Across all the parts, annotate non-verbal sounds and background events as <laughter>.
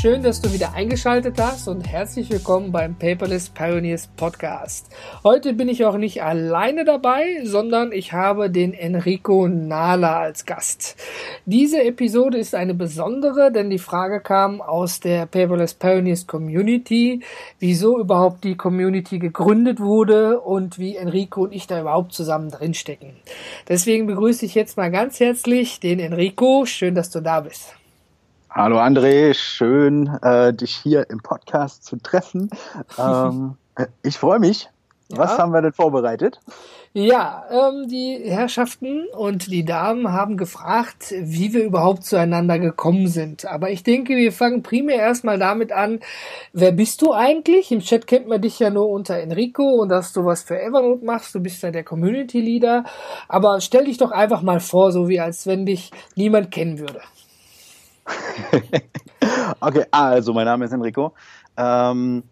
Schön, dass du wieder eingeschaltet hast und herzlich willkommen beim Paperless Pioneers Podcast. Heute bin ich auch nicht alleine dabei, sondern ich habe den Enrico Nala als Gast. Diese Episode ist eine besondere, denn die Frage kam aus der Paperless Pioneers Community, wieso überhaupt die Community gegründet wurde und wie Enrico und ich da überhaupt zusammen drinstecken. Deswegen begrüße ich jetzt mal ganz herzlich den Enrico. Schön, dass du da bist. Hallo André, schön, äh, dich hier im Podcast zu treffen. <laughs> Ähm, ich freue mich. Ja. Was haben wir denn vorbereitet? Ja, ähm, die Herrschaften und die Damen haben gefragt, wie wir überhaupt zueinander gekommen sind. Aber ich denke, wir fangen primär erstmal damit an, wer bist du eigentlich? Im Chat kennt man dich ja nur unter Enrico und dass du was für Evernote machst. Du bist ja der Community Leader. Aber stell dich doch einfach mal vor, so wie als wenn dich niemand kennen würde. <laughs> okay, also mein Name ist Enrico. Ähm,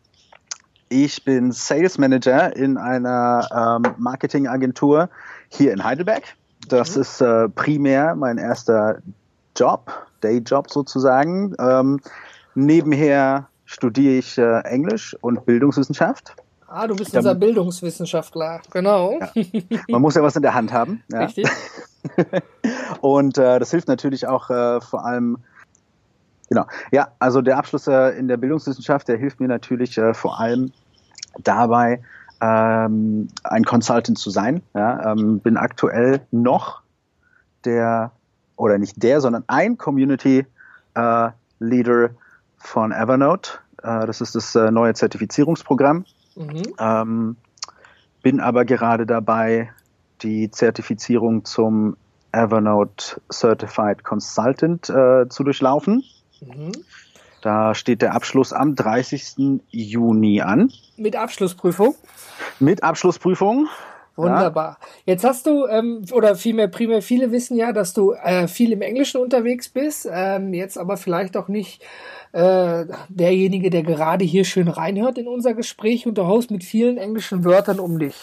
ich bin Sales Manager in einer ähm, Marketingagentur hier in Heidelberg. Das mhm. ist äh, primär mein erster Job, Dayjob sozusagen. Ähm, nebenher studiere ich äh, Englisch und Bildungswissenschaft. Ah, du bist unser Bildungswissenschaftler, genau. Ja. Man muss ja was in der Hand haben. Ja. <laughs> Richtig. <laughs> und äh, das hilft natürlich auch äh, vor allem Genau. Ja, also der Abschluss äh, in der Bildungswissenschaft, der hilft mir natürlich äh, vor allem dabei, ähm, ein Consultant zu sein. Ja, ähm, bin aktuell noch der, oder nicht der, sondern ein Community äh, Leader von Evernote. Äh, das ist das äh, neue Zertifizierungsprogramm. Mhm. Ähm, bin aber gerade dabei, die Zertifizierung zum Evernote Certified Consultant äh, zu durchlaufen. Mhm. Da steht der Abschluss am 30. Juni an. Mit Abschlussprüfung? Mit Abschlussprüfung. Wunderbar. Ja. Jetzt hast du, ähm, oder vielmehr primär viele wissen ja, dass du äh, viel im Englischen unterwegs bist, ähm, jetzt aber vielleicht auch nicht äh, derjenige, der gerade hier schön reinhört in unser Gespräch und du haust mit vielen englischen Wörtern um dich.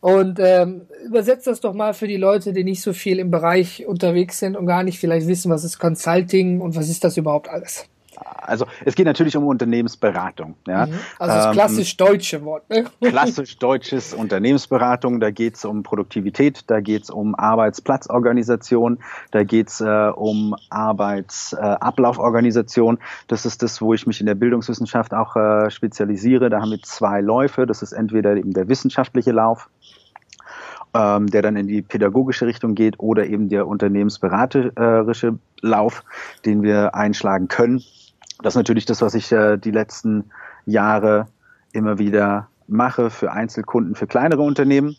Und ähm, übersetzt das doch mal für die Leute, die nicht so viel im Bereich unterwegs sind und gar nicht vielleicht wissen, was ist Consulting und was ist das überhaupt alles. Also es geht natürlich um Unternehmensberatung. Ja. Mhm. Also das ähm, klassisch deutsche Wort. Ne? <laughs> Klassisch deutsches Unternehmensberatung. Da geht es um Produktivität, da geht es um Arbeitsplatzorganisation, da geht es äh, um Arbeitsablauforganisation. Äh, das ist das, wo ich mich in der Bildungswissenschaft auch äh, spezialisiere. Da haben wir zwei Läufe. Das ist entweder eben der wissenschaftliche Lauf, ähm, der dann in die pädagogische Richtung geht, oder eben der unternehmensberaterische Lauf, den wir einschlagen können. Das ist natürlich das, was ich äh, die letzten Jahre immer wieder mache für Einzelkunden, für kleinere Unternehmen.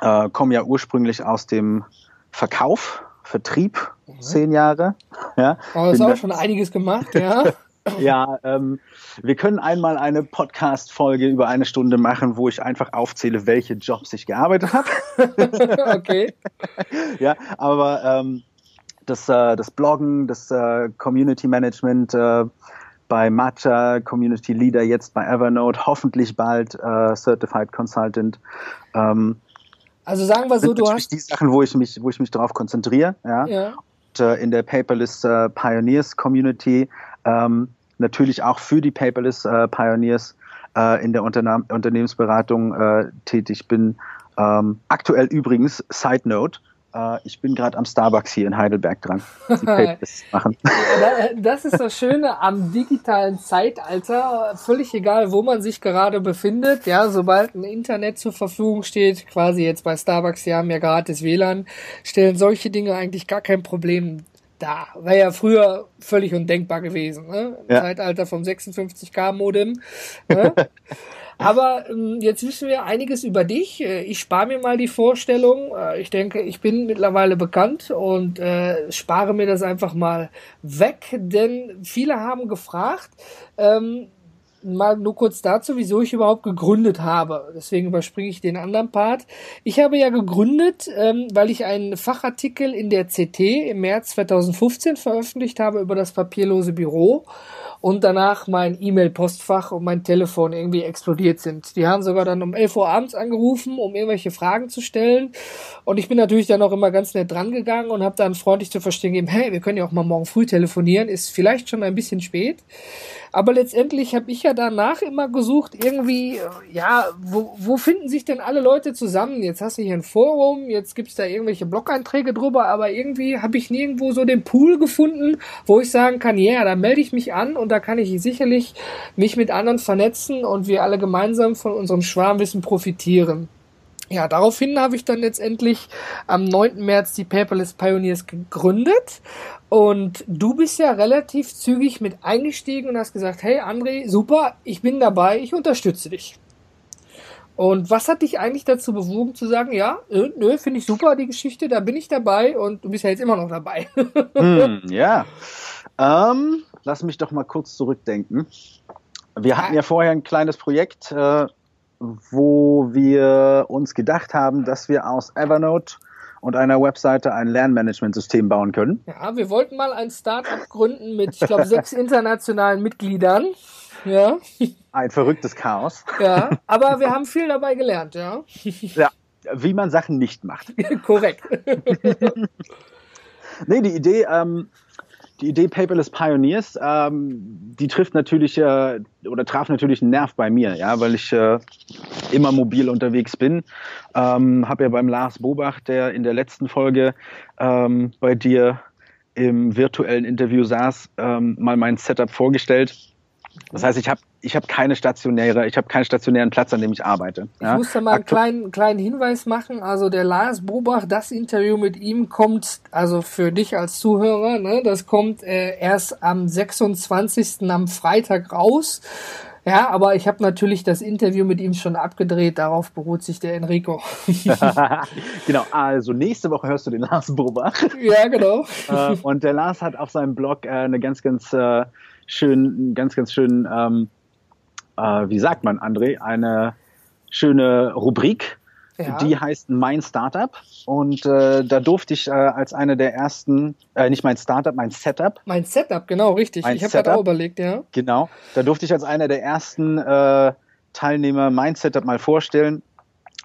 Äh, komme ja ursprünglich aus dem Verkauf, Vertrieb, mhm. zehn Jahre. <laughs> Ja, oh, das ist auch schon einiges gemacht, ja. <laughs> ja, ähm, wir können einmal eine Podcast-Folge über eine Stunde machen, wo ich einfach aufzähle, welche Jobs ich gearbeitet habe. <laughs> okay. ja, aber ähm, das, äh, das Bloggen, das äh, Community Management äh, bei Matcha, Community Leader jetzt bei Evernote, hoffentlich bald äh, Certified Consultant. Ähm, also sagen wir so, du hast die Sachen, wo ich mich, wo ich mich darauf konzentriere. Ja. ja. Und, äh, in der Paperless äh, Pioneers Community ähm, natürlich auch für die Paperless äh, Pioneers äh, in der Unterne Unternehmensberatung äh, tätig bin. Ähm, aktuell übrigens, Side Note, ich bin gerade am Starbucks hier in Heidelberg dran. <laughs> machen. das ist das Schöne am digitalen Zeitalter. Völlig egal, wo man sich gerade befindet. Ja, sobald ein Internet zur Verfügung steht, quasi jetzt bei Starbucks, die haben ja gratis WLAN, stellen solche Dinge eigentlich gar kein Problem da. War ja früher völlig undenkbar gewesen. Ne? Im ja. Zeitalter vom 56K Modem. Ne? <laughs> Aber ähm, jetzt wissen wir einiges über dich. Äh, ich spare mir mal die Vorstellung. Äh, ich denke, ich bin mittlerweile bekannt und äh, spare mir das einfach mal weg, denn viele haben gefragt, ähm, mal nur kurz dazu, wieso ich überhaupt gegründet habe. Deswegen überspringe ich den anderen Part. Ich habe ja gegründet, ähm, weil ich einen Fachartikel in der CT im März 2015 veröffentlicht habe über das papierlose Büro und danach mein E-Mail-Postfach und mein Telefon irgendwie explodiert sind. Die haben sogar dann um 11 Uhr abends angerufen, um irgendwelche Fragen zu stellen. Und ich bin natürlich dann auch immer ganz nett drangegangen und habe dann freundlich zu verstehen gegeben, hey, wir können ja auch mal morgen früh telefonieren, ist vielleicht schon ein bisschen spät. Aber letztendlich habe ich ja danach immer gesucht, irgendwie, äh, ja, wo, wo finden sich denn alle Leute zusammen? Jetzt hast du hier ein Forum, jetzt gibt's da irgendwelche Blog-Einträge drüber, aber irgendwie habe ich nirgendwo so den Pool gefunden, wo ich sagen kann, ja, yeah, da melde ich mich an und da kann ich sicherlich mich mit anderen vernetzen und wir alle gemeinsam von unserem Schwarmwissen profitieren. Ja, daraufhin habe ich dann letztendlich am 9. März die Paperless Pioneers gegründet und du bist ja relativ zügig mit eingestiegen und hast gesagt, hey André, super, ich bin dabei, ich unterstütze dich. Und was hat dich eigentlich dazu bewogen zu sagen, ja, nö, nö finde ich super, die Geschichte, da bin ich dabei und du bist ja jetzt immer noch dabei. <laughs> hm, ja, ähm, lass mich doch mal kurz zurückdenken. Wir hatten ja vorher ein kleines Projekt, äh, wo wir uns gedacht haben, dass wir aus Evernote und einer Webseite ein Lernmanagementsystem bauen können. Ja, wir wollten mal ein Startup gründen mit, ich glaube, sechs <laughs> internationalen Mitgliedern. Ja. Ein verrücktes Chaos. Ja, <laughs> aber wir haben viel dabei gelernt, ja. Ja, wie man Sachen nicht macht. <laughs> Korrekt. nee, die Idee, ähm, die Idee Paperless Pioneers, ähm, die trifft natürlich äh, oder traf natürlich einen Nerv bei mir, ja, weil ich äh, immer mobil unterwegs bin. Ähm, Habe ja beim Lars Bobach, der in der letzten Folge ähm, bei dir im virtuellen Interview saß, ähm, mal mein Setup vorgestellt. Das heißt, ich habe ich hab keine stationäre, ich habe keinen stationären Platz, an dem ich arbeite. Ja? Ich muss da mal einen kleinen, kleinen Hinweis machen. Also der Lars Bobach, das Interview mit ihm kommt, also für dich als Zuhörer, ne, das kommt äh, erst am 26. am Freitag raus. Ja, aber ich habe natürlich das Interview mit ihm schon abgedreht, darauf beruht sich der Enrico. <laughs> <laughs> genau, also nächste Woche hörst du den Lars Bobach. Ja, genau. Äh, und der Lars hat auf seinem Blog äh, eine ganz, ganz schön, ganz, ganz schön, ähm, äh, wie sagt man, André, eine schöne Rubrik. Ja. Die heißt Mein Startup und äh, da durfte ich äh, als eine der ersten, äh, nicht mein Startup, mein Setup. Mein Setup, genau, richtig. Mein ich habe gerade auch überlegt, ja. Genau, da durfte ich als einer der ersten äh, Teilnehmer mein Setup mal vorstellen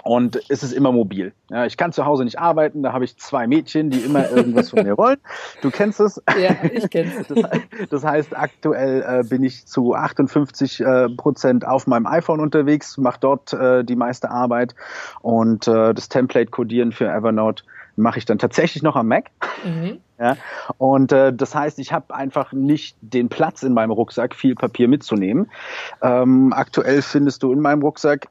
und es ist immer mobil. Ja, ich kann zu Hause nicht arbeiten, da habe ich zwei Mädchen, die immer irgendwas von mir <laughs> wollen. Du kennst es. Ja, ich kenne es. <laughs> Das, das, heißt, aktuell äh, bin ich zu 58 äh, Prozent auf meinem iPhone unterwegs, mache dort äh, die meiste Arbeit und äh, das Template-Codieren für Evernote mache ich dann tatsächlich noch am Mac. Mhm. <laughs> Ja, und äh, das heißt, ich habe einfach nicht den Platz in meinem Rucksack, viel Papier mitzunehmen. Ähm, aktuell findest du in meinem Rucksack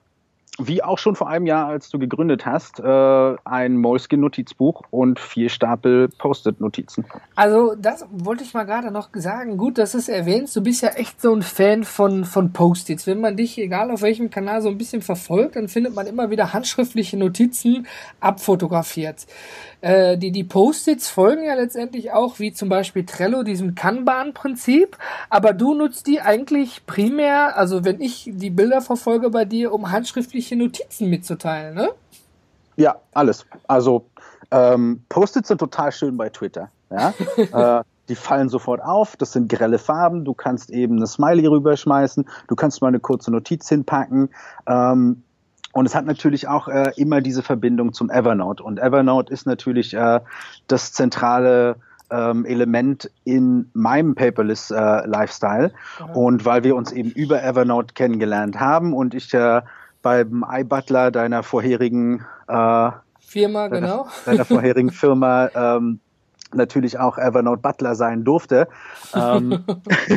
wie auch schon vor einem Jahr, als du gegründet hast, äh, ein Moleskin-Notizbuch und vier Stapel Post-it-Notizen. Also das wollte ich mal gerade noch sagen. Gut, dass es erwähnst. Du bist ja echt so ein Fan von, von Post-its. Wenn man dich, egal auf welchem Kanal, so ein bisschen verfolgt, dann findet man immer wieder handschriftliche Notizen abfotografiert. Äh, die die Post-its folgen ja letztendlich auch, wie zum Beispiel Trello, diesem Kanban-Prinzip. Aber du nutzt die eigentlich primär, also wenn ich die Bilder verfolge bei dir, um handschriftliche Notizen mitzuteilen, ne? Ja, alles. Also ähm, Post-its sind total schön bei Twitter. Ja? <laughs> äh, die fallen sofort auf, das sind grelle Farben, du kannst eben eine Smiley rüberschmeißen, du kannst mal eine kurze Notiz hinpacken. Ähm, und es hat natürlich auch äh, immer diese Verbindung zum Evernote. Und Evernote ist natürlich äh, das zentrale ähm, Element in meinem Paperless äh, Lifestyle. Mhm. Und weil wir uns eben über Evernote kennengelernt haben und ich äh, beim iButler deiner vorherigen äh, Firma, deiner, genau. Deiner vorherigen Firma ähm, natürlich auch Evernote Butler sein durfte. Ähm,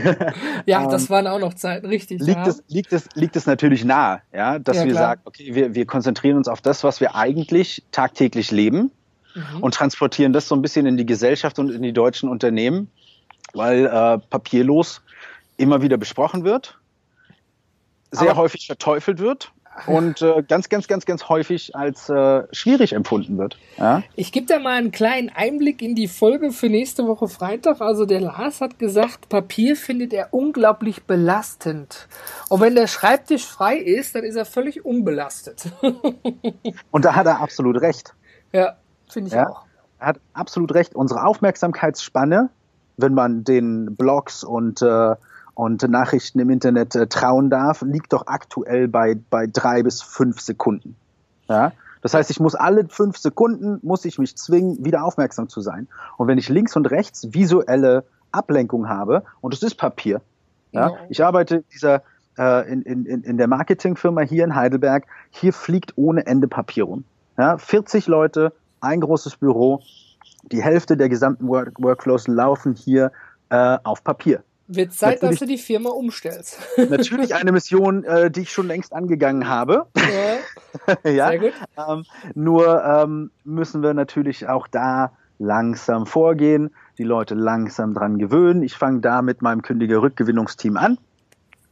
<laughs> ja, das ähm, waren auch noch Zeiten, richtig. Liegt, ja. es, liegt, es, liegt es natürlich nahe, ja, dass ja, wir klar. sagen, okay, wir, wir konzentrieren uns auf das, was wir eigentlich tagtäglich leben mhm. und transportieren das so ein bisschen in die Gesellschaft und in die deutschen Unternehmen, weil äh, papierlos immer wieder besprochen wird, sehr Aber häufig verteufelt wird und äh, ganz, ganz, ganz, ganz häufig als äh, schwierig empfunden wird. Ja? Ich gebe da mal einen kleinen Einblick in die Folge für nächste Woche Freitag. Also der Lars hat gesagt, Papier findet er unglaublich belastend. Und wenn der Schreibtisch frei ist, dann ist er völlig unbelastet. <laughs> und da hat er absolut recht. Ja, finde ich ja? auch. Er hat absolut recht. Unsere Aufmerksamkeitsspanne, wenn man den Blogs und äh, und Nachrichten im Internet äh, trauen darf, liegt doch aktuell bei, bei drei bis fünf Sekunden. Ja? Das heißt, ich muss alle fünf Sekunden, muss ich mich zwingen, wieder aufmerksam zu sein. Und wenn ich links und rechts visuelle Ablenkung habe, und es ist Papier, ja, ich arbeite dieser, äh, in, in, in der Marketingfirma hier in Heidelberg, hier fliegt ohne Ende Papier rum. Ja, 40 Leute, ein großes Büro, die Hälfte der gesamten Work Workflows laufen hier äh, auf Papier. Wird Zeit, dass du die Firma umstellst. <laughs> natürlich eine Mission, äh, die ich schon längst angegangen habe. Ja, <laughs> ja. Sehr gut. Ähm, nur ähm, müssen wir natürlich auch da langsam vorgehen, die Leute langsam dran gewöhnen. Ich fange da mit meinem kündiger Rückgewinnungsteam an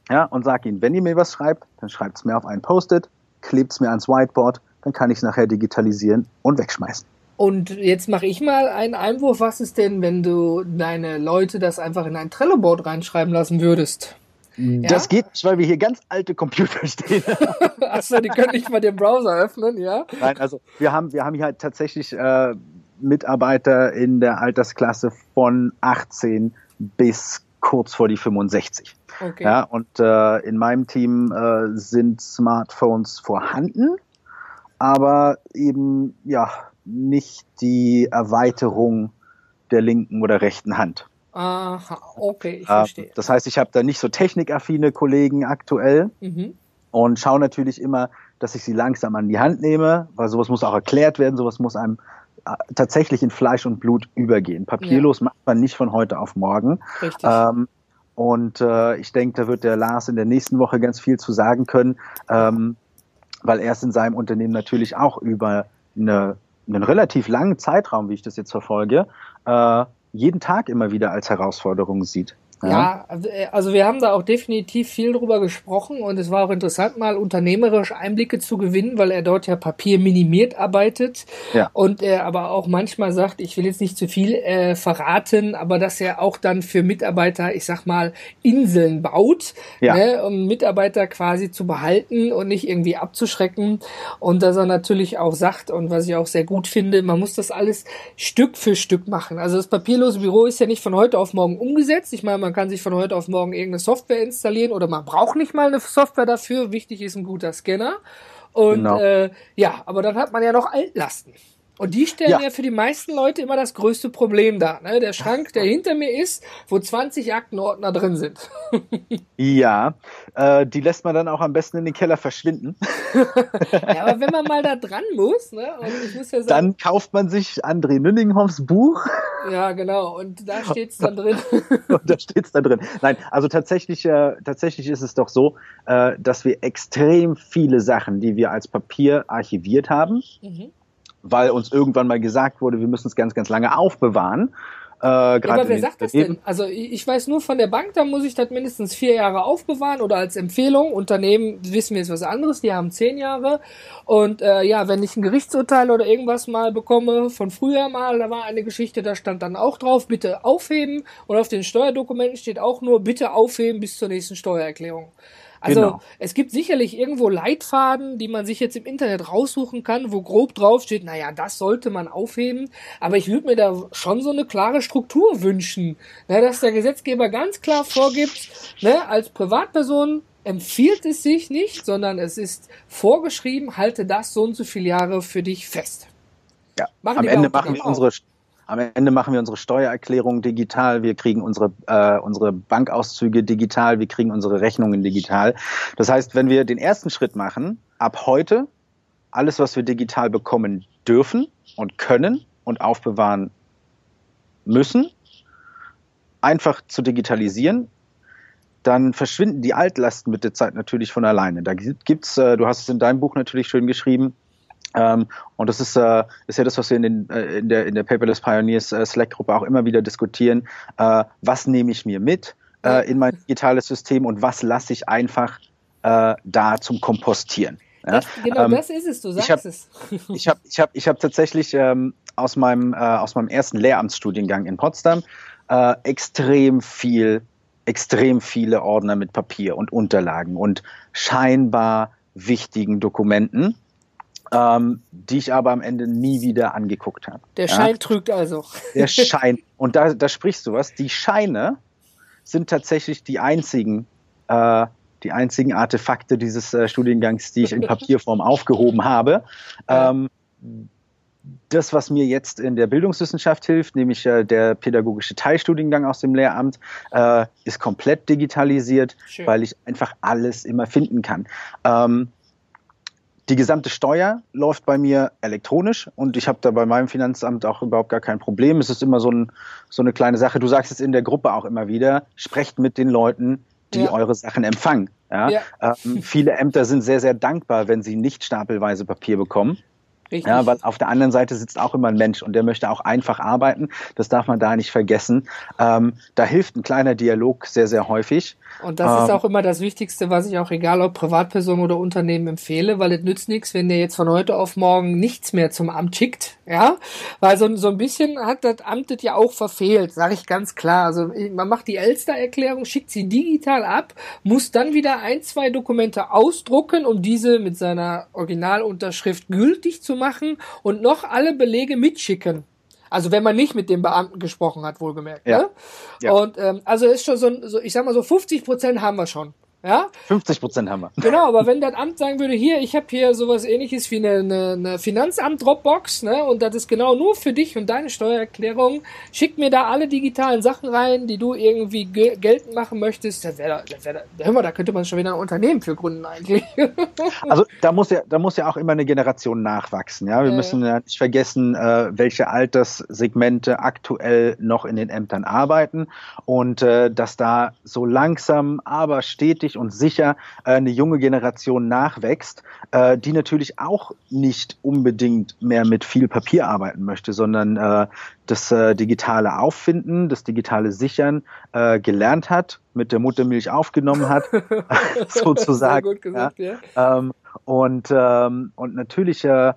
ja, und sage ihnen, wenn ihr mir was schreibt, dann schreibt es mir auf ein Post-it, klebt es mir ans Whiteboard, dann kann ich es nachher digitalisieren und wegschmeißen. Und jetzt mache ich mal einen Einwurf. Was ist denn, wenn du deine Leute das einfach in ein Trello-Board reinschreiben lassen würdest? Das ja? geht nicht, weil wir hier ganz alte Computer stehen. <laughs> Achso, die können nicht mal den Browser öffnen, ja? Nein, also wir haben, wir haben hier halt tatsächlich äh, Mitarbeiter in der Altersklasse von 18 bis kurz vor die 65. Okay. Ja, und äh, in meinem Team äh, sind Smartphones vorhanden, aber eben ja nicht die Erweiterung der linken oder rechten Hand. Aha, okay, ich verstehe. Das heißt, ich habe da nicht so technikaffine Kollegen aktuell mhm. und schaue natürlich immer, dass ich sie langsam an die Hand nehme, weil sowas muss auch erklärt werden, sowas muss einem äh, tatsächlich in Fleisch und Blut übergehen. Papierlos ja. macht man nicht von heute auf morgen. Richtig. Ähm, und äh, ich denke, da wird der Lars in der nächsten Woche ganz viel zu sagen können, ähm, weil er es in seinem Unternehmen natürlich auch über eine einen relativ langen Zeitraum, wie ich das jetzt verfolge, äh, jeden Tag immer wieder als Herausforderung sieht. Ja. ja, äh, also wir haben da auch definitiv viel drüber gesprochen und es war auch interessant, mal unternehmerisch Einblicke zu gewinnen, weil er dort ja Papier minimiert arbeitet ja. und er aber auch manchmal sagt, ich will jetzt nicht zu viel äh, verraten, aber dass er auch dann für Mitarbeiter, ich sag mal, Inseln baut, ja. ne, um Mitarbeiter quasi zu behalten und nicht irgendwie abzuschrecken und dass er natürlich auch sagt und was ich auch sehr gut finde, man muss das alles Stück für Stück machen. Also das papierlose Büro ist ja nicht von heute auf morgen umgesetzt. Ich meine, man kann sich von heute auf morgen irgendeine Software installieren oder man braucht nicht mal eine Software dafür. Wichtig ist ein guter Scanner. Und genau. äh, ja, aber dann hat man ja noch Altlasten. Und die stellen ja. ja. für die meisten Leute immer das größte Problem dar. Ne? Der Schrank, der hinter mir ist, wo 20 Aktenordner drin sind. <laughs> ja, äh, die lässt man dann auch am besten in den Keller verschwinden. <laughs> ja, aber wenn man mal da dran muss, ne? Und ich muss ja sagen, dann kauft man sich André Nünninghoffs Buch. Ja, genau. Und da steht's dann drin. <laughs> Und da steht's dann drin. Nein, also tatsächlich, äh, tatsächlich ist es doch so, äh, dass wir extrem viele Sachen, die wir als Papier archiviert haben, mhm weil uns irgendwann mal gesagt wurde, wir müssen es ganz, ganz lange aufbewahren. Äh, ja, aber wer sagt das denn? Also ich weiß nur von der Bank, da muss ich das mindestens vier Jahre aufbewahren oder als Empfehlung. Unternehmen wissen wir jetzt was anderes, die haben zehn Jahre. Und äh, ja, wenn ich ein Gerichtsurteil oder irgendwas mal bekomme, von früher mal, da war eine Geschichte, da stand dann auch drauf, bitte aufheben. Und auf den Steuerdokumenten steht auch nur, bitte aufheben bis zur nächsten Steuererklärung. Also genau. es gibt sicherlich irgendwo Leitfaden, die man sich jetzt im Internet raussuchen kann, wo grob drauf steht, naja, das sollte man aufheben. Aber ich würde mir da schon so eine klare Struktur wünschen, ne, dass der Gesetzgeber ganz klar vorgibt, ne, als Privatperson empfiehlt es sich nicht, sondern es ist vorgeschrieben, halte das so und so viele Jahre für dich fest. Ja, machen am Ende machen wir unsere am Ende machen wir unsere Steuererklärung digital, wir kriegen unsere, äh, unsere Bankauszüge digital, wir kriegen unsere Rechnungen digital. Das heißt, wenn wir den ersten Schritt machen, ab heute alles, was wir digital bekommen dürfen und können und aufbewahren müssen, einfach zu digitalisieren, dann verschwinden die Altlasten mit der Zeit natürlich von alleine. Da gibt's, äh, du hast es in deinem Buch natürlich schön geschrieben, ähm, und das ist, äh, ist ja das, was wir in, den, äh, in, der, in der Paperless Pioneers äh, Slack-Gruppe auch immer wieder diskutieren. Äh, was nehme ich mir mit äh, in mein digitales System und was lasse ich einfach äh, da zum Kompostieren? Ja? Genau ähm, das ist es, du sagst ich hab, es. <laughs> ich habe ich hab, ich hab tatsächlich ähm, aus, meinem, aus meinem ersten Lehramtsstudiengang in Potsdam extrem viel, extrem viele Ordner mit Papier und Unterlagen und scheinbar wichtigen Dokumenten ähm, die ich aber am Ende nie wieder angeguckt habe. Der Schein ja? trügt also. Der <laughs> Schein. Und da, da sprichst du was. Die Scheine sind tatsächlich die einzigen, äh, die einzigen Artefakte dieses äh, Studiengangs, die ich in <laughs> Papierform aufgehoben habe. Ähm, das, was mir jetzt in der Bildungswissenschaft hilft, nämlich äh, der pädagogische Teilstudiengang aus dem Lehramt, äh, ist komplett digitalisiert, Schön. weil ich einfach alles immer finden kann. Ähm, die gesamte Steuer läuft bei mir elektronisch und ich habe da bei meinem Finanzamt auch überhaupt gar kein Problem. Es ist immer so, ein, so eine kleine Sache. Du sagst es in der Gruppe auch immer wieder, sprecht mit den Leuten, die ja. eure Sachen empfangen. Ja? ja. Ähm, viele Ämter sind sehr, sehr dankbar, wenn sie nicht stapelweise Papier bekommen. Richtig. Ja, weil auf der anderen Seite sitzt auch immer ein Mensch und der möchte auch einfach arbeiten. Das darf man da nicht vergessen. Ähm, da hilft ein kleiner Dialog sehr, sehr häufig. Und das ähm, ist auch immer das Wichtigste, was ich auch egal ob Privatperson oder Unternehmen empfehle, weil es nützt nichts, wenn der jetzt von heute auf morgen nichts mehr zum Amt schickt. Ja, weil so, so ein bisschen hat das Amt das ja auch verfehlt, sage ich ganz klar. Also man macht die Elster-Erklärung, schickt sie digital ab, muss dann wieder ein, zwei Dokumente ausdrucken, um diese mit seiner Originalunterschrift gültig zu machen und noch alle Belege mitschicken. Also wenn man nicht mit dem Beamten gesprochen hat, wohlgemerkt. Ja. Ne? ja. Und ähm, also ist schon so, so, ich sag mal so 50 Prozent haben wir schon. Ja? 50 Prozent haben wir. Genau, aber wenn das Amt sagen würde, hier, ich habe hier sowas ähnliches wie eine, eine, eine Finanzamt-Dropbox, ne, und das ist genau nur für dich und deine Steuererklärung, schick mir da alle digitalen Sachen rein, die du irgendwie ge geltend machen möchtest, da wäre da, wär, hör mal, da könnte man schon wieder ein Unternehmen für gründen eigentlich. <laughs> Also da muss ja, da muss ja auch immer eine Generation nachwachsen, ja. Wir äh, müssen ja nicht vergessen, äh, welche Alterssegmente aktuell noch in den Ämtern arbeiten und äh, dass da so langsam, aber stetig stetig und sicher äh, eine junge Generation nachwächst, äh, die natürlich auch nicht unbedingt mehr mit viel Papier arbeiten möchte, sondern äh, das digitale Auffinden, das digitale Sichern gelernt hat, mit der Muttermilch aufgenommen hat, <laughs> <laughs> sozusagen. Sehr gut gesagt, ja. ja. Ähm, und, ähm, und natürlich ja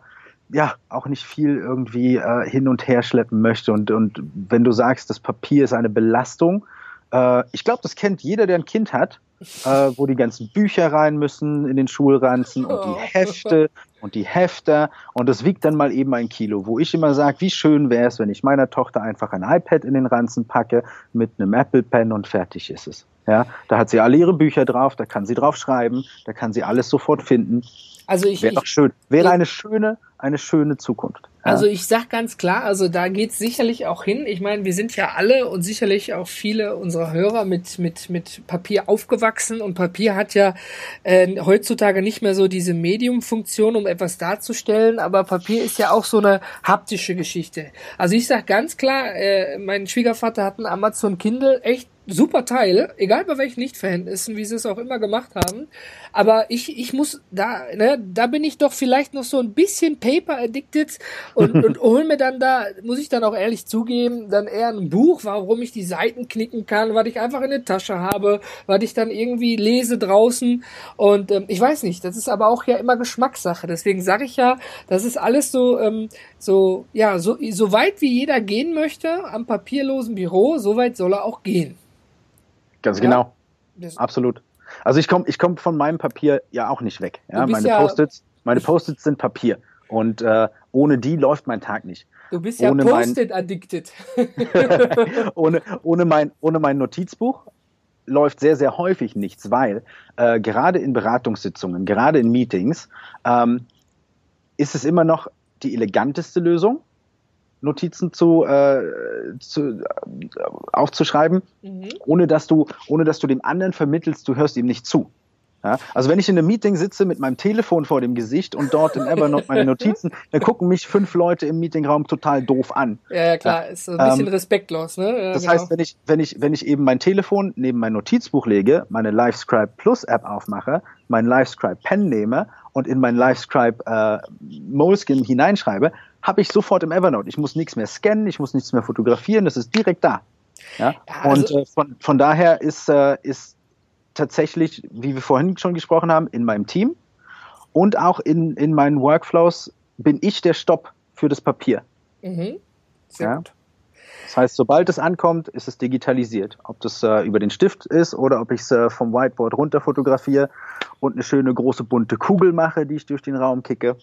auch nicht viel irgendwie äh, hin und her schleppen möchte. Und, und wenn du sagst, das Papier ist eine Belastung, äh, ich glaube, das kennt jeder, der ein Kind hat äh, wo die ganzen Bücher rein müssen in den Schulranzen und die oh. Hefte und die Hefter und das wiegt dann mal eben ein Kilo, wo ich immer sage, wie schön wäre es, wenn ich meiner Tochter einfach ein iPad in den Ranzen packe mit einem Apple Pen und fertig ist es. Ja, da hat sie alle ihre Bücher drauf, da kann sie drauf schreiben, da kann sie alles sofort finden. Also ich wäre doch schön, wäre eine schöne, eine schöne Zukunft. Also ich sag ganz klar, also da geht's sicherlich auch hin. Ich meine, wir sind ja alle und sicherlich auch viele unserer Hörer mit mit mit Papier aufgewachsen und Papier hat ja äh, heutzutage nicht mehr so diese Mediumfunktion, um etwas darzustellen, aber Papier ist ja auch so eine haptische Geschichte. Also ich sag ganz klar, äh, mein Schwiegervater hat ein Amazon Kindle, echt super Teil, egal bei welchen Lichtverhältnissen, wie sie es auch immer gemacht haben. Aber ich, ich muss da, ne, da bin ich doch vielleicht noch so ein bisschen paper addicted und, <laughs> und hol mir dann da, muss ich dann auch ehrlich zugeben, dann eher ein Buch, warum ich die Seiten knicken kann, was ich einfach in der Tasche habe, was ich dann irgendwie lese draußen. Und ähm, ich weiß nicht, das ist aber auch ja immer Geschmackssache. Deswegen sage ich ja, das ist alles so, ähm, so, ja, so, so weit wie jeder gehen möchte am papierlosen Büro, so weit soll er auch gehen. Ganz ja? genau. Das Absolut. Also ich komme ich komm von meinem Papier ja auch nicht weg. Ja? Meine ja Post-its Post sind Papier. Und äh, ohne die läuft mein Tag nicht. Du bist ja Post-it-addicted. <laughs> <laughs> ohne, ohne, mein, ohne mein Notizbuch läuft sehr, sehr häufig nichts, weil äh, gerade in Beratungssitzungen, gerade in Meetings, ähm, ist es immer noch die eleganteste Lösung, Notizen zu, äh, zu äh, aufzuschreiben, mhm. ohne dass du, ohne dass du dem anderen vermittelst, du hörst ihm nicht zu. Ja, also wenn ich in einem Meeting sitze mit meinem Telefon vor dem Gesicht und dort in Evernote meine Notizen, <laughs> dann gucken mich fünf Leute im Meetingraum total doof an. Ja, ja klar, ist so ein bisschen ähm, respektlos, ne? Ja, das genau. heißt, wenn ich, wenn ich, wenn ich eben mein Telefon neben mein Notizbuch lege, meine LiveScribe Plus App aufmache, mein LiveScribe Pen nehme und in mein LiveScribe äh, Moleskin hineinschreibe, habe ich sofort im Evernote. Ich muss nichts mehr scannen, ich muss nichts mehr fotografieren, das ist direkt da. Ja? ja also und äh, von, von daher ist, äh, ist tatsächlich, wie wir vorhin schon gesprochen haben, in meinem Team und auch in, in meinen Workflows bin ich der Stopp für das Papier. Mhm. Sehr ja? gut. Das heißt, sobald es ankommt, ist es digitalisiert. Ob das äh, über den Stift ist oder ob ich es äh, vom Whiteboard runter fotografiere und eine schöne große bunte Kugel mache, die ich durch den Raum kicke.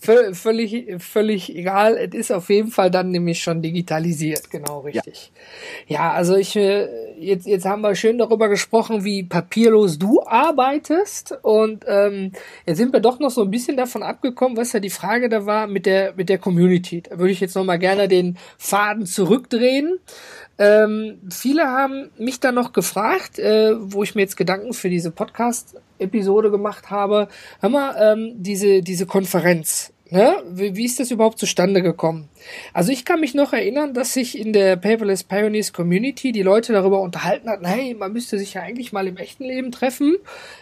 <laughs> völlig, völlig egal. Es ist auf jeden Fall dann nämlich schon digitalisiert, genau richtig. Ja, ja also ich äh, jetzt jetzt haben wir schön darüber gesprochen, wie papierlos du arbeitest und ähm, jetzt sind wir doch noch so ein bisschen davon abgekommen, was ja die Frage da war mit der mit der Community. Da würde ich jetzt noch mal gerne den Faden zurückdrehen. Ähm, viele haben mich dann noch gefragt, äh, wo ich mir jetzt Gedanken für diese Podcast-Episode gemacht habe. Hör mal, ähm, diese, diese Konferenz, Ne? Wie, wie ist das überhaupt zustande gekommen? Also ich kann mich noch erinnern, dass sich in der Paperless Pioneers Community die Leute darüber unterhalten hatten, hey, man müsste sich ja eigentlich mal im echten Leben treffen.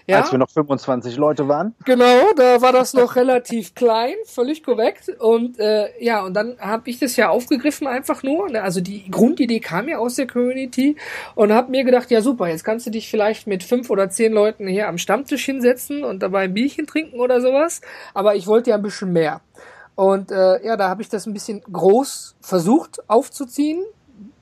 Ja? Als wir noch 25 Leute waren. Genau, da war das noch relativ klein, völlig korrekt. Und äh, ja, und dann habe ich das ja aufgegriffen einfach nur. Ne? Also die Grundidee kam ja aus der Community und habe mir gedacht, ja super, jetzt kannst du dich vielleicht mit fünf oder zehn Leuten hier am Stammtisch hinsetzen und dabei ein Bierchen trinken oder sowas. Aber ich wollte ja ein bisschen mehr. Und äh, ja, da habe ich das ein bisschen groß versucht aufzuziehen.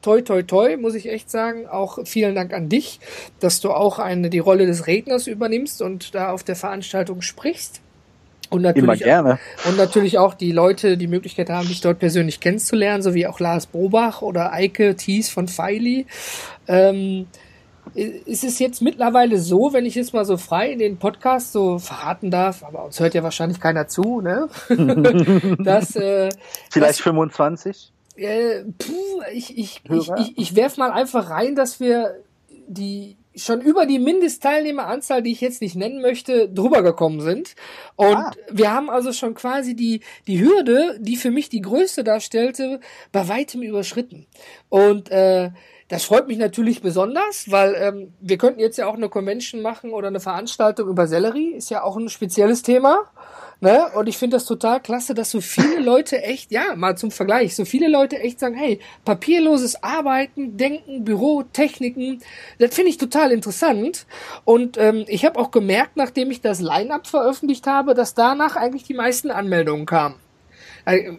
Toi, toi, toi, muss ich echt sagen. Auch vielen Dank an dich, dass du auch eine, die Rolle des Redners übernimmst und da auf der Veranstaltung sprichst. Und natürlich, Immer gerne. Und natürlich auch die Leute die Möglichkeit haben, dich dort persönlich kennenzulernen, so wie auch Lars Bobach oder Eike Thies von Feili. Ähm, ist es jetzt mittlerweile so, wenn ich jetzt mal so frei in den Podcast so verraten darf, aber uns hört ja wahrscheinlich keiner zu, ne? <laughs> dass, äh, Vielleicht dass, 25? Äh, puh, ich, ich, ich, ich, ich werf mal einfach rein, dass wir die schon über die Mindestteilnehmeranzahl, die ich jetzt nicht nennen möchte, drüber gekommen sind. Und ah. wir haben also schon quasi die, die Hürde, die für mich die größte darstellte, bei weitem überschritten. Und äh, das freut mich natürlich besonders, weil ähm, wir könnten jetzt ja auch eine Convention machen oder eine Veranstaltung über Sellerie, ist ja auch ein spezielles Thema. Ne? Und ich finde das total klasse, dass so viele <laughs> Leute echt, ja, mal zum Vergleich, so viele Leute echt sagen, hey, papierloses Arbeiten, Denken, Büro, Techniken, das finde ich total interessant. Und ähm, ich habe auch gemerkt, nachdem ich das Line-up veröffentlicht habe, dass danach eigentlich die meisten Anmeldungen kamen. Äh,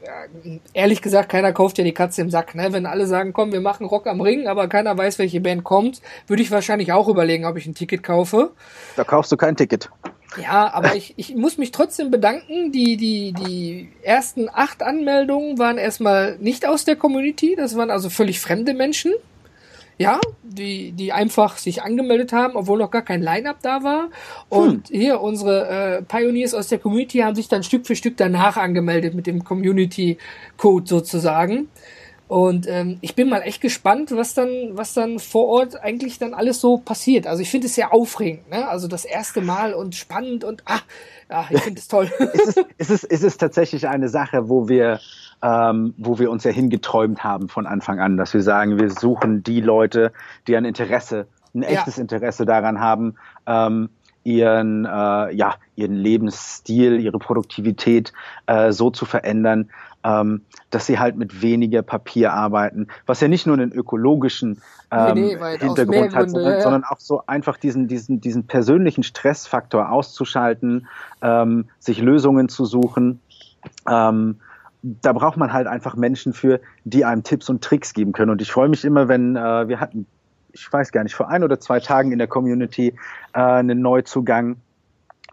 ehrlich gesagt, keiner kauft ja die Katze im Sack. Ne? Wenn alle sagen, komm, wir machen Rock am Ring, aber keiner weiß, welche Band kommt, würde ich wahrscheinlich auch überlegen, ob ich ein Ticket kaufe. Da kaufst du kein Ticket. Ja, aber ich, ich muss mich trotzdem bedanken. Die, die, die ersten acht Anmeldungen waren erstmal nicht aus der Community. Das waren also völlig fremde Menschen ja, die, die einfach sich angemeldet haben, obwohl noch gar kein Line-Up da war. Und hm. hier unsere äh, Pioneers aus der Community haben sich dann Stück für Stück danach angemeldet mit dem Community-Code sozusagen. Und ähm, ich bin mal echt gespannt, was dann, was dann vor Ort eigentlich dann alles so passiert. Also ich finde es sehr aufregend, ne? Also das erste Mal und spannend und ah, ja, ich finde es toll. es, ist, es, ist, es ist tatsächlich eine Sache, wo wir ähm, wo wir uns ja hingeträumt haben von Anfang an, dass wir sagen, wir suchen die Leute, die ein Interesse, ein echtes ja. Interesse daran haben, ähm, ihren, äh, ja, ihren Lebensstil, ihre Produktivität äh, so zu verändern, ähm, dass sie halt mit weniger Papier arbeiten, was ja nicht nur einen ökologischen ähm, nee, nee, Hintergrund hat, sondern, ja. sondern, auch so einfach diesen, diesen, diesen persönlichen Stressfaktor auszuschalten, ähm, sich Lösungen zu suchen. Ähm, da braucht man halt einfach Menschen für, die einem Tipps und Tricks geben können. Und ich freue mich immer, wenn äh, wir hatten, ich weiß gar nicht, vor ein oder zwei Tagen in der Community äh, einen Neuzugang,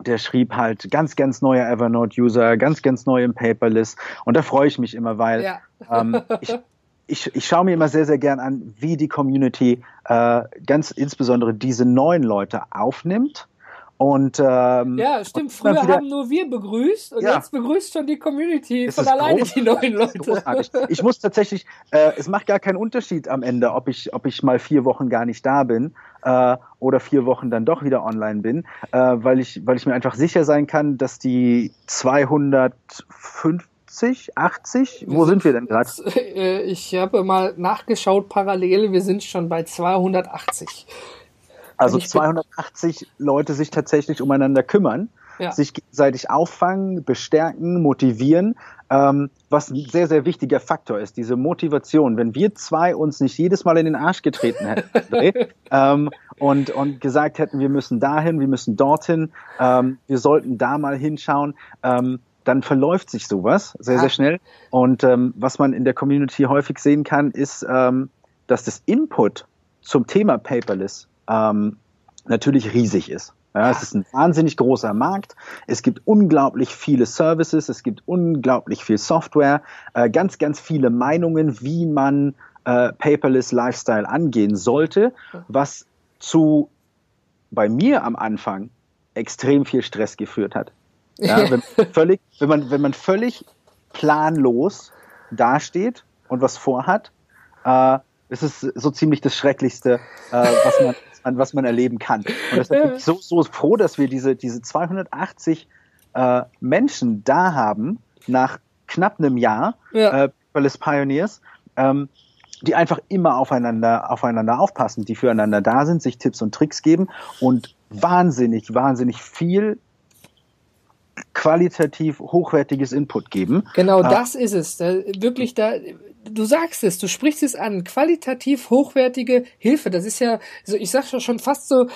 der schrieb halt ganz, ganz neuer Evernote-User, ganz, ganz neu im Paperless. Und da freue ich mich immer, weil ja. ähm, ich, ich, ich schaue mir immer sehr, sehr gern an, wie die Community äh, ganz insbesondere diese neuen Leute aufnimmt und, ähm, ja, stimmt. Früher wieder, haben nur wir begrüßt und ja. jetzt begrüßt schon die Community es von alleine die neuen Leute. <laughs> Ich muss tatsächlich, äh, es macht gar keinen Unterschied am Ende, ob ich, ob ich mal vier Wochen gar nicht da bin äh, oder vier Wochen dann doch wieder online bin, äh, weil, ich, weil ich mir einfach sicher sein kann, dass die 205 80? Wo sind, sind wir denn gerade? <laughs> Äh, ich habe mal nachgeschaut parallel, wir sind schon bei 280 also 280 Leute sich tatsächlich umeinander kümmern, ja. sich gegenseitig auffangen, bestärken, motivieren. Ähm, was ein sehr, sehr wichtiger Faktor ist, diese Motivation. Wenn wir zwei uns nicht jedes Mal in den Arsch getreten hätten <laughs> ähm, und, und gesagt hätten, wir müssen dahin, wir müssen dorthin, ähm, wir sollten da mal hinschauen, ähm, dann verläuft sich sowas sehr, sehr schnell. Und ähm, was man in der Community häufig sehen kann, ist, ähm, dass das Input zum Thema Paperless ähm, natürlich riesig ist. Ja, es ist ein wahnsinnig großer Markt. Es gibt unglaublich viele Services, es gibt unglaublich viel Software, äh, ganz, ganz viele Meinungen, wie man äh, Paperless Lifestyle angehen sollte, was zu bei mir am Anfang extrem viel Stress geführt hat. Ja, <laughs> wenn, völlig, wenn, man, wenn man völlig planlos dasteht und was vorhat, äh, ist es so ziemlich das Schrecklichste, äh, was man <laughs> an was man erleben kann. Und deshalb bin ich so, so froh, dass wir diese, diese 280 äh, Menschen da haben, nach knapp einem Jahr, ja. äh, Palace Pioneers, ähm, die einfach immer aufeinander, aufeinander aufpassen, die füreinander da sind, sich Tipps und Tricks geben und wahnsinnig, wahnsinnig viel qualitativ hochwertiges Input geben. Genau, äh, das ist es. Da, wirklich da, du sagst es, du sprichst es an, qualitativ hochwertige Hilfe. Das ist ja, so ich sag schon fast so,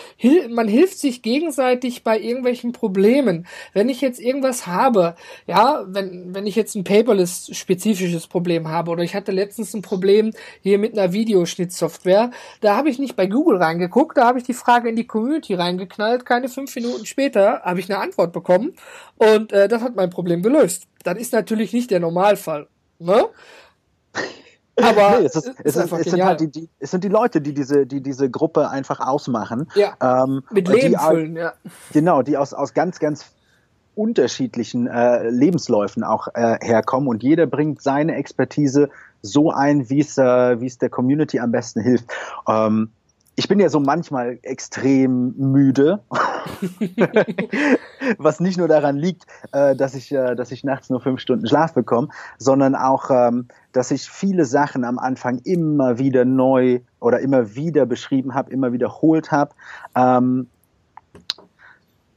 man hilft sich gegenseitig bei irgendwelchen Problemen. Wenn ich jetzt irgendwas habe, ja, wenn, wenn ich jetzt ein paperless spezifisches Problem habe oder ich hatte letztens ein Problem hier mit einer Videoschnittsoftware, da habe ich nicht bei Google reingeguckt, da habe ich die Frage in die Community reingeknallt, keine fünf Minuten später habe ich eine Antwort bekommen und äh, das hat mein Problem gelöst. Das ist natürlich nicht der Normalfall. Ne? Aber nee, es, ist, es, ist, es, sind halt die, die, es sind die Leute, die diese, die diese Gruppe einfach ausmachen. Ja, ähm, mit Leben füllen, ja. Genau, die aus, aus ganz, ganz unterschiedlichen äh, Lebensläufen auch äh, herkommen und jeder bringt seine Expertise so ein, wie es äh, es der Community am besten hilft. Ähm, ich bin ja so manchmal extrem müde, <laughs> was nicht nur daran liegt, äh, dass ich, äh, dass ich nachts nur fünf Stunden Schlaf bekomme, sondern auch, ähm, dass ich viele Sachen am Anfang immer wieder neu oder immer wieder beschrieben habe, immer wiederholt habe, ähm,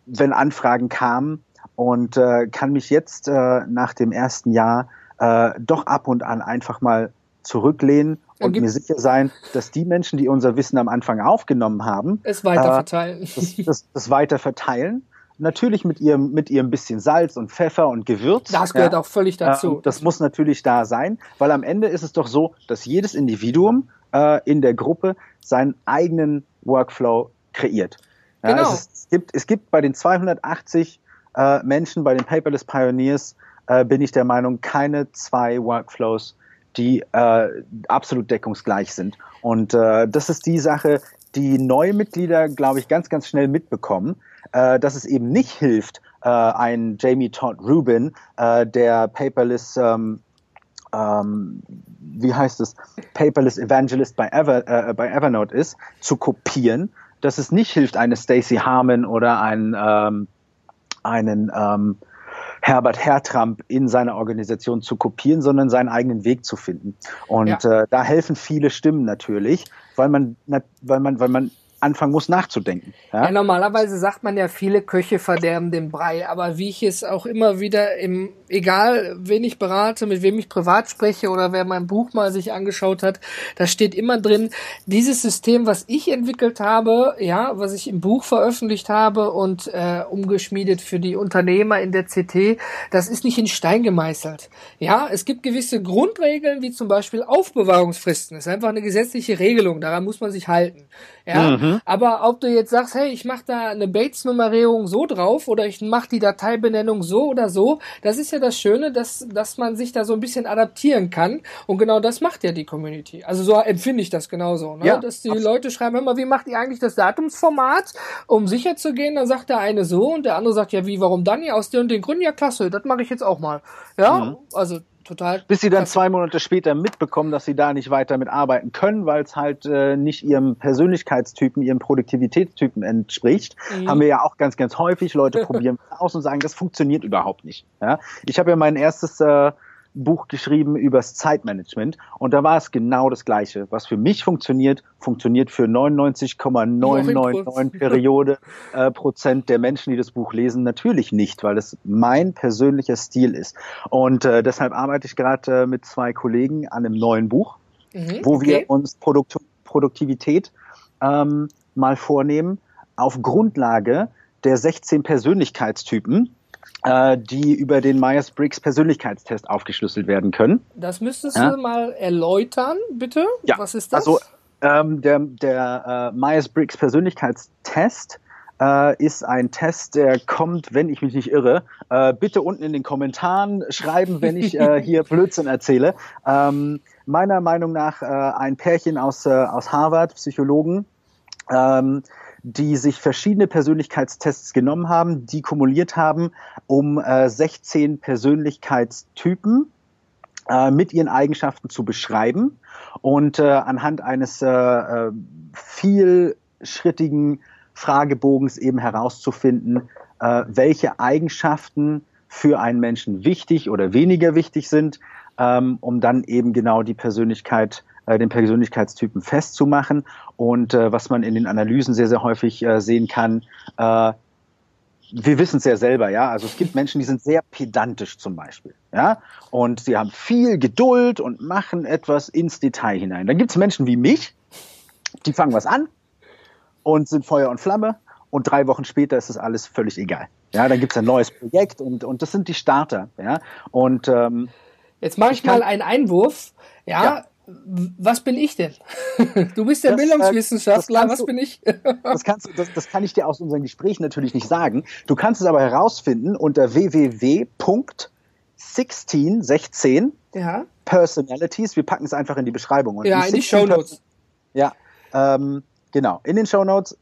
wenn Anfragen kamen und äh, kann mich jetzt äh, nach dem ersten Jahr äh, doch ab und an einfach mal zurücklehnen und mir sicher sein, dass die Menschen, die unser Wissen am Anfang aufgenommen haben, es weiter verteilen. Äh, das, das, das weiter verteilen. Natürlich mit ihrem, mit ihrem bisschen Salz und Pfeffer und Gewürz. Das gehört ja. auch völlig dazu. Äh, das muss natürlich da sein, weil am Ende ist es doch so, dass jedes Individuum äh, in der Gruppe seinen eigenen Workflow kreiert. Ja, genau. Es, ist, es, gibt, es gibt bei den 280 äh, Menschen, bei den Paperless Pioneers, äh, bin ich der Meinung, keine zwei Workflows, die äh, absolut deckungsgleich sind. Und äh, das ist die Sache, die neue Mitglieder, glaube ich, ganz, ganz schnell mitbekommen, äh, dass es eben nicht hilft, äh, ein Jamie Todd Rubin, äh, der Paperless, ähm, ähm, wie heißt es, Paperless Evangelist bei, Ever, äh, bei Evernote ist, zu kopieren, dass es nicht hilft, eine Stacey Harmon oder ähm, einen ähm, Herbert Hertramp in seiner Organisation zu kopieren, sondern seinen eigenen Weg zu finden. Und ja. äh, da helfen viele Stimmen natürlich, weil man, weil man, weil man anfangen muss nachzudenken. Ja? ja? normalerweise sagt man ja, viele Köche verderben den Brei, aber wie ich es auch immer wieder im, egal wen ich berate, mit wem ich privat spreche oder wer mein Buch mal sich angeschaut hat, da steht immer drin, dieses System, was ich entwickelt habe, ja, was ich im Buch veröffentlicht habe und äh, umgeschmiedet für die Unternehmer in der CT, das ist nicht in Stein gemeißelt. Ja, es gibt gewisse Grundregeln, wie zum Beispiel Aufbewahrungsfristen. Das ist einfach eine gesetzliche Regelung, daran muss man sich halten. Ja, mhm. aber ob du jetzt sagst, hey, ich mache da eine Bates-Nummerierung so drauf oder ich mache die Dateibenennung so oder so, das ist ja das Schöne, dass, dass man sich da so ein bisschen adaptieren kann. Und genau das macht ja die Community. Also so empfinde ich das genauso. Ne? Ja, dass die absolut. Leute schreiben immer, wie macht ihr eigentlich das Datumsformat, um sicher zu gehen? Dann sagt der eine so und der andere sagt, ja, wie, warum dann? Ja, aus den und den Gründen, ja, klasse, das mache ich jetzt auch mal. Ja, mhm. also total. Bis sie dann zwei Monate später mitbekommen, dass sie da nicht weiter mitarbeiten können, weil es halt äh, nicht ihrem Persönlichkeitstypen, ihrem Produktivitätstypen entspricht. Mhm. Haben wir ja auch ganz, ganz häufig. Leute probieren <laughs> aus und sagen, das funktioniert überhaupt nicht. Ja? Ich habe ja mein erstes äh, Buch geschrieben übers Zeitmanagement und da war es genau das Gleiche. Was für mich funktioniert, funktioniert für 99,999 Periode äh, Prozent der Menschen, die das Buch lesen, natürlich nicht, weil es mein persönlicher Stil ist. Und äh, deshalb arbeite ich gerade äh, mit zwei Kollegen an einem neuen Buch, mhm, wo okay. wir uns Produkt Produktivität ähm, mal vornehmen auf Grundlage der 16 Persönlichkeitstypen, die über den Myers-Briggs Persönlichkeitstest aufgeschlüsselt werden können. Das müsstest ja? du mal erläutern, bitte. Ja. Was ist das? Also ähm, der, der äh, Myers-Briggs Persönlichkeitstest äh, ist ein Test, der kommt, wenn ich mich nicht irre. Äh, bitte unten in den Kommentaren schreiben, wenn ich äh, <laughs> hier Blödsinn erzähle. Ähm, meiner Meinung nach äh, ein Pärchen aus, äh, aus Harvard, Psychologen, ähm, die sich verschiedene Persönlichkeitstests genommen haben, die kumuliert haben, um äh, 16 Persönlichkeitstypen äh, mit ihren Eigenschaften zu beschreiben und äh, anhand eines äh, äh vielschrittigen Fragebogens eben herauszufinden, äh, welche Eigenschaften für einen Menschen wichtig oder weniger wichtig sind, ähm, um dann eben genau die Persönlichkeit den Persönlichkeitstypen festzumachen. Und äh, was man in den Analysen sehr, sehr häufig äh, sehen kann, äh, wir wissen es ja selber, ja. Also es gibt Menschen, die sind sehr pedantisch zum Beispiel, ja. Und sie haben viel Geduld und machen etwas ins Detail hinein. Dann gibt es Menschen wie mich, die fangen was an und sind Feuer und Flamme und drei Wochen später ist das alles völlig egal. Ja, dann gibt es ein neues Projekt und, und das sind die Starter, ja. Und ähm, Jetzt mache ich, ich mal einen Einwurf. Ja, ja, was bin ich denn? <laughs> Du bist der das, äh, Bildungswissenschaftler, was du, bin ich? <laughs> das, kannst das, das kann ich dir aus unserem Gespräch natürlich nicht sagen. Du kannst es aber herausfinden unter www.1616 ja. Personalities. Wir packen es einfach in die Beschreibung. Und ja, in die Show Notes. Ja, ähm, genau. In den Show Notes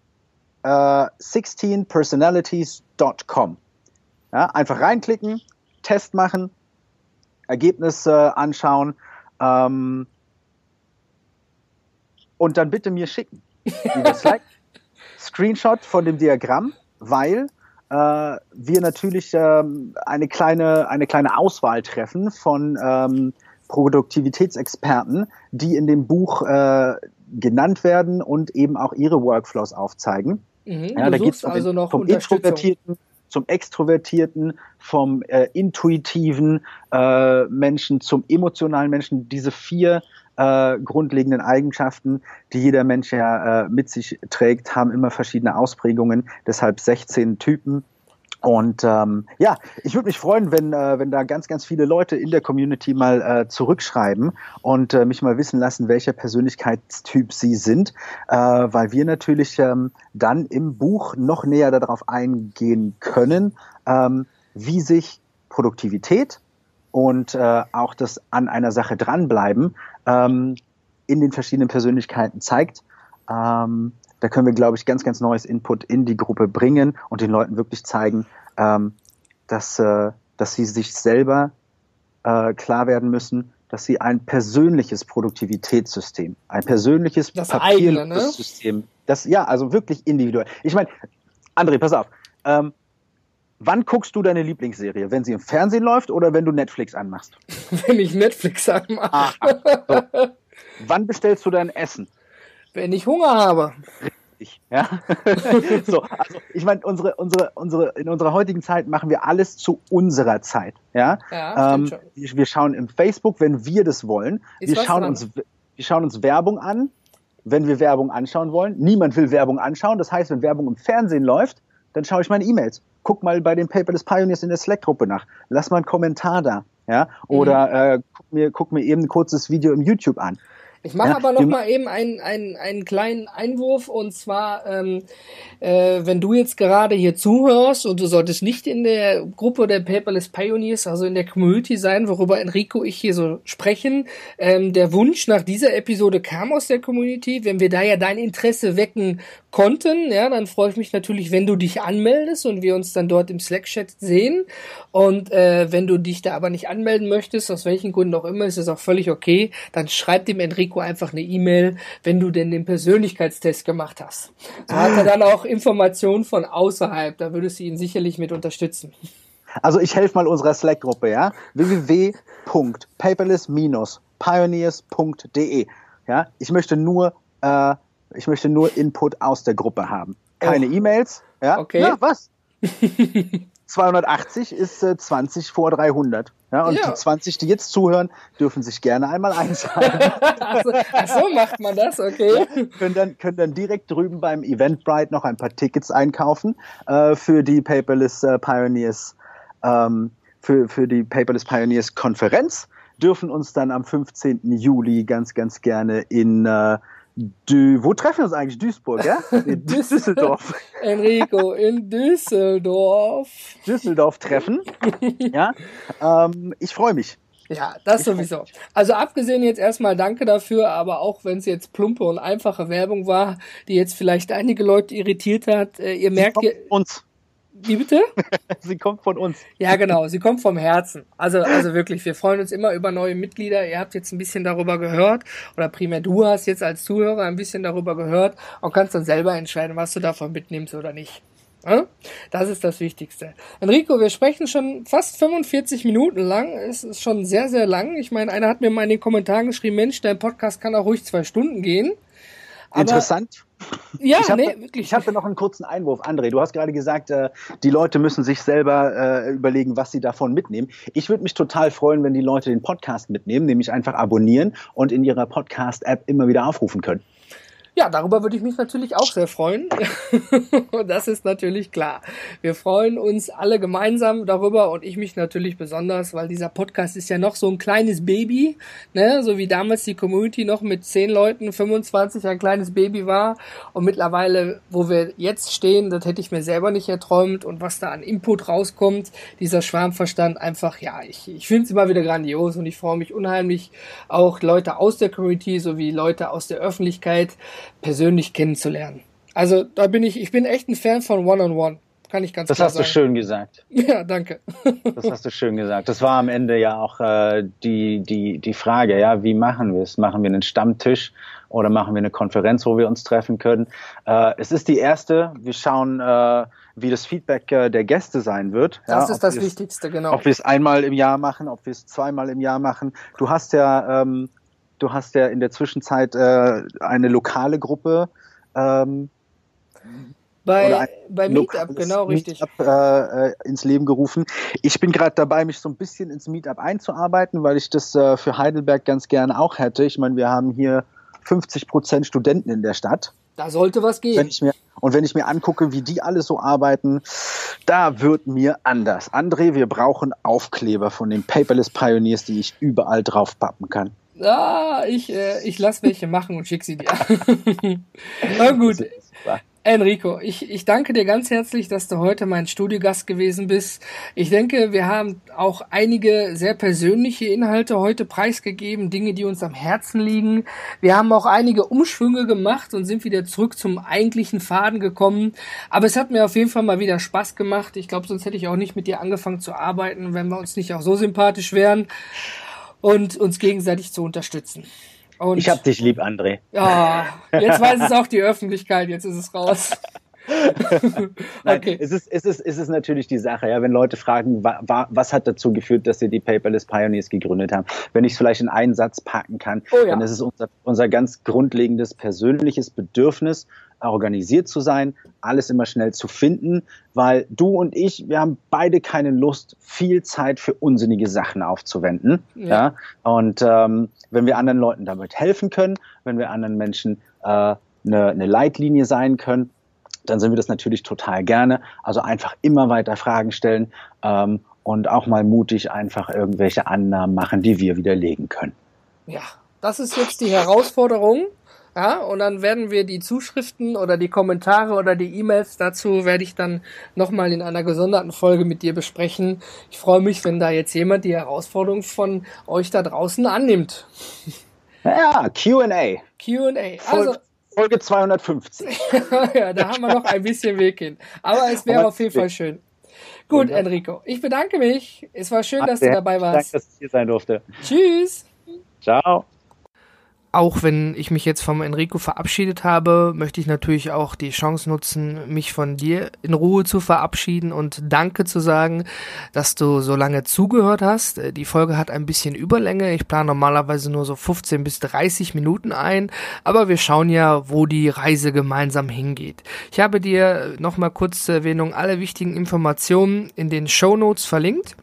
äh, 16personalities.com. Ja, einfach reinklicken, Test machen, Ergebnisse anschauen. Ähm, und dann bitte mir schicken. <laughs> Screenshot von dem Diagramm, weil äh, wir natürlich ähm, eine, kleine, eine kleine Auswahl treffen von ähm, Produktivitätsexperten, die in dem Buch äh, genannt werden und eben auch ihre Workflows aufzeigen. Mhm, ja, da geht es also noch vom Introvertierten zum Extrovertierten, vom äh, intuitiven äh, Menschen zum emotionalen Menschen. Diese vier äh, grundlegenden Eigenschaften, die jeder Mensch ja äh, mit sich trägt, haben immer verschiedene Ausprägungen, deshalb 16 Typen. Und ähm, ja, ich würde mich freuen, wenn, äh, wenn da ganz, ganz viele Leute in der Community mal äh, zurückschreiben und äh, mich mal wissen lassen, welcher Persönlichkeitstyp sie sind, äh, weil wir natürlich ähm, dann im Buch noch näher darauf eingehen können, ähm, wie sich Produktivität und äh, auch das an einer Sache dranbleiben ähm, in den verschiedenen Persönlichkeiten zeigt. Ähm, da können wir, glaube ich, ganz, ganz neues Input in die Gruppe bringen und den Leuten wirklich zeigen, ähm, dass, äh, dass sie sich selber äh, klar werden müssen, dass sie ein persönliches Produktivitätssystem, ein persönliches das eigene, ne? System, das ja, also wirklich individuell. Ich meine, André, pass auf. Ähm, Wann guckst du deine Lieblingsserie? Wenn sie im Fernsehen läuft oder wenn du Netflix anmachst? <laughs> wenn ich Netflix anmache. Ah, so. Wann bestellst du dein Essen? Wenn ich Hunger habe. Richtig, ja. <laughs> so, also ich meine, unsere, unsere, unsere, in unserer heutigen Zeit machen wir alles zu unserer Zeit. Ja, ja ähm, wir, wir, schauen im Facebook, wenn wir das wollen. Ist wir schauen, uns, wir schauen uns Werbung an, wenn wir Werbung anschauen wollen. Niemand will Werbung anschauen. Das heißt, wenn Werbung im Fernsehen läuft, dann schaue ich meine E-Mails guck mal bei den Paperless Pioneers in der Slack-Gruppe nach. Lass mal einen Kommentar da. Ja? Oder mhm. äh, guck, mir, guck mir eben ein kurzes Video im YouTube an. Ich mache ja, aber noch mal eben einen, einen, einen kleinen Einwurf und zwar, ähm, äh, wenn du jetzt gerade hier zuhörst und du solltest nicht in der Gruppe der Paperless Pioneers, also in der Community sein, worüber Enrico ich hier so sprechen, ähm, der Wunsch nach dieser Episode kam aus der Community. Wenn wir da ja dein Interesse wecken konnten, ja, dann freue ich mich natürlich, wenn du dich anmeldest und wir uns dann dort im Slack-Chat sehen. Und äh, wenn du dich da aber nicht anmelden möchtest, aus welchen Gründen auch immer, ist es auch völlig okay, dann schreib dem Enrico einfach eine E-Mail, wenn du denn den Persönlichkeitstest gemacht hast. So hat er dann auch Informationen von außerhalb, da würdest du ihn sicherlich mit unterstützen. Also ich helfe mal unserer Slack-Gruppe, ja? www www.paperless-pioneers.de. Ja, ich möchte nur, äh, ich möchte nur Input aus der Gruppe haben. Keine oh. E-Mails. Ja, okay. Ja, was? <laughs> 280 ist äh, 20 vor 300. Ja, und ja. die 20, die jetzt zuhören, dürfen sich gerne einmal einschalten. <laughs> also, ach so macht man das, okay. Ja, können, dann, können dann direkt drüben beim Eventbrite noch ein paar Tickets einkaufen äh, für die Paperless äh, Pioneers, ähm, für, für die Paperless Pioneers Konferenz, dürfen uns dann am 15. Juli ganz, ganz gerne in äh, Du, wo treffen wir uns eigentlich? Duisburg, ja? <laughs> In Düsseldorf. <laughs> Enrico, in Düsseldorf. Düsseldorf treffen. <laughs> ja. Ähm, ich freue mich. Ja, das sowieso. Also abgesehen jetzt erstmal danke dafür, aber auch wenn es jetzt plumpe und einfache Werbung war, die jetzt vielleicht einige Leute irritiert hat, äh, ihr merkt ihr uns wie bitte? <laughs> sie kommt von uns. Ja, genau, sie kommt vom Herzen. Also, also wirklich, wir freuen uns immer über neue Mitglieder. Ihr habt jetzt ein bisschen darüber gehört, oder primär du hast jetzt als Zuhörer ein bisschen darüber gehört und kannst dann selber entscheiden, was du davon mitnimmst oder nicht. Das ist das Wichtigste. Enrico, wir sprechen schon fast 45 Minuten lang. Es ist schon sehr, sehr lang. Ich meine, einer hat mir mal in den Kommentaren geschrieben, Mensch, dein Podcast kann auch ruhig zwei Stunden gehen. Aber Interessant. Ja, ich hab, nee, wirklich. Ich habe noch einen kurzen Einwurf, André. Du hast gerade gesagt, äh, die Leute müssen sich selber äh, überlegen, was sie davon mitnehmen. Ich würde mich total freuen, wenn die Leute den Podcast mitnehmen, nämlich einfach abonnieren und in ihrer Podcast-App immer wieder aufrufen können. Ja, darüber würde ich mich natürlich auch sehr freuen. <laughs> das ist natürlich klar. Wir freuen uns alle gemeinsam darüber und ich mich natürlich besonders, weil dieser Podcast ist ja noch so ein kleines Baby, ne? so wie damals die Community noch mit 10 Leuten, 25 ein kleines Baby war und mittlerweile, wo wir jetzt stehen, das hätte ich mir selber nicht erträumt und was da an Input rauskommt, dieser Schwarmverstand einfach, ja, ich, ich finde es immer wieder grandios und ich freue mich unheimlich auch Leute aus der Community sowie Leute aus der Öffentlichkeit persönlich kennenzulernen. Also da bin ich, ich bin echt ein Fan von One-on-One. -on -One. Kann ich ganz das klar sagen. Das hast du schön gesagt. <laughs> Ja, danke. das hast du schön gesagt. Das war am Ende ja auch äh, die, die, die Frage, ja, wie machen wir es? Machen wir einen Stammtisch oder machen wir eine Konferenz, wo wir uns treffen können? Äh, es ist die erste. Wir schauen, äh, wie das Feedback äh, der Gäste sein wird. Das ja, ist das Wichtigste, genau. Ob wir es einmal im Jahr machen, ob wir es zweimal im Jahr machen. Du hast ja ähm, Du hast ja in der Zwischenzeit äh, eine lokale Gruppe ähm, bei, bei Meetup, genau richtig. Meetup, äh, äh, ins Leben gerufen. Ich bin gerade dabei, mich so ein bisschen ins Meetup einzuarbeiten, weil ich das äh, für Heidelberg ganz gerne auch hätte. Ich meine, wir haben hier 50 Prozent Studenten in der Stadt. Da sollte was gehen. Wenn mir, und wenn ich mir angucke, wie die alle so arbeiten, da wird mir anders. André, wir brauchen Aufkleber von den Paperless Pioneers, die ich überall drauf pappen kann. Ah, ich, äh, ich lass welche machen und schick sie dir. <laughs> Na gut. Enrico, ich, ich danke dir ganz herzlich, dass du heute mein Studiogast gewesen bist. Ich denke, wir haben auch einige sehr persönliche Inhalte heute preisgegeben, Dinge, die uns am Herzen liegen. Wir haben auch einige Umschwünge gemacht und sind wieder zurück zum eigentlichen Faden gekommen. Aber es hat mir auf jeden Fall mal wieder Spaß gemacht. Ich glaube, sonst hätte ich auch nicht mit dir angefangen zu arbeiten, wenn wir uns nicht auch so sympathisch wären und uns gegenseitig zu unterstützen. Und ich hab dich lieb, André. Ja, jetzt weiß es auch die Öffentlichkeit, jetzt ist es raus. <laughs> <laughs> Nein, okay. es, ist, es, ist, es ist natürlich die Sache, ja, wenn Leute fragen, wa, wa, was hat dazu geführt, dass sie die Paperless Pioneers gegründet haben. Wenn ich es vielleicht in einen Satz packen kann, oh, ja. dann ist es unser, unser ganz grundlegendes persönliches Bedürfnis, organisiert zu sein, alles immer schnell zu finden, weil du und ich, wir haben beide keine Lust, viel Zeit für unsinnige Sachen aufzuwenden. Ja. ja? Und ähm, wenn wir anderen Leuten damit helfen können, wenn wir anderen Menschen äh, eine, eine Leitlinie sein können, dann sind wir das natürlich total gerne. Also einfach immer weiter Fragen stellen ähm, und auch mal mutig einfach irgendwelche Annahmen machen, die wir widerlegen können. Ja, das ist jetzt die Herausforderung. Ja, und dann werden wir die Zuschriften oder die Kommentare oder die E-Mails dazu werde ich dann nochmal in einer gesonderten Folge mit dir besprechen. Ich freue mich, wenn da jetzt jemand die Herausforderung von euch da draußen annimmt. Ja, Q&A. Q&A. Also, Folge 250. <laughs> ja, da haben wir noch ein bisschen Weg hin. Aber es wäre auf jeden Fall schön. Gut, Enrico, ich bedanke mich. Es war schön, dass du dabei warst. Danke, dass ich hier sein durfte. Tschüss. Ciao. Auch wenn ich mich jetzt vom Enrico verabschiedet habe, möchte ich natürlich auch die Chance nutzen, mich von dir in Ruhe zu verabschieden und Danke zu sagen, dass du so lange zugehört hast. Die Folge hat ein bisschen Überlänge. Ich plane normalerweise nur so 15 bis 30 Minuten ein, aber wir schauen ja, wo die Reise gemeinsam hingeht. Ich habe dir nochmal kurz zur Erwähnung alle wichtigen Informationen in den Show Notes verlinkt.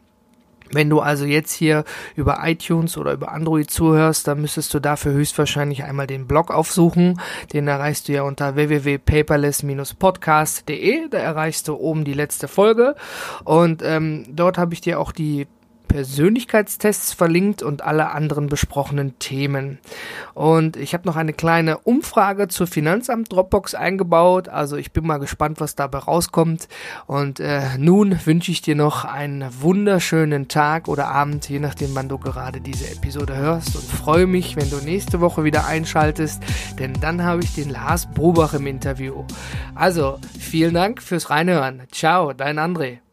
Wenn du also jetzt hier über iTunes oder über Android zuhörst, dann müsstest du dafür höchstwahrscheinlich einmal den Blog aufsuchen. Den erreichst du ja unter www.paperless-podcast.de. Da erreichst du oben die letzte Folge. Und ähm, dort habe ich dir auch die Persönlichkeitstests verlinkt und alle anderen besprochenen Themen. Und ich habe noch eine kleine Umfrage zur Finanzamt Dropbox eingebaut. Also ich bin mal gespannt, was dabei rauskommt. Und äh, nun wünsche ich dir noch einen wunderschönen Tag oder Abend, je nachdem, wann du gerade diese Episode hörst. Und freue mich, wenn du nächste Woche wieder einschaltest, denn dann habe ich den Lars Brobach im Interview. Also vielen Dank fürs Reinhören. Ciao, dein André.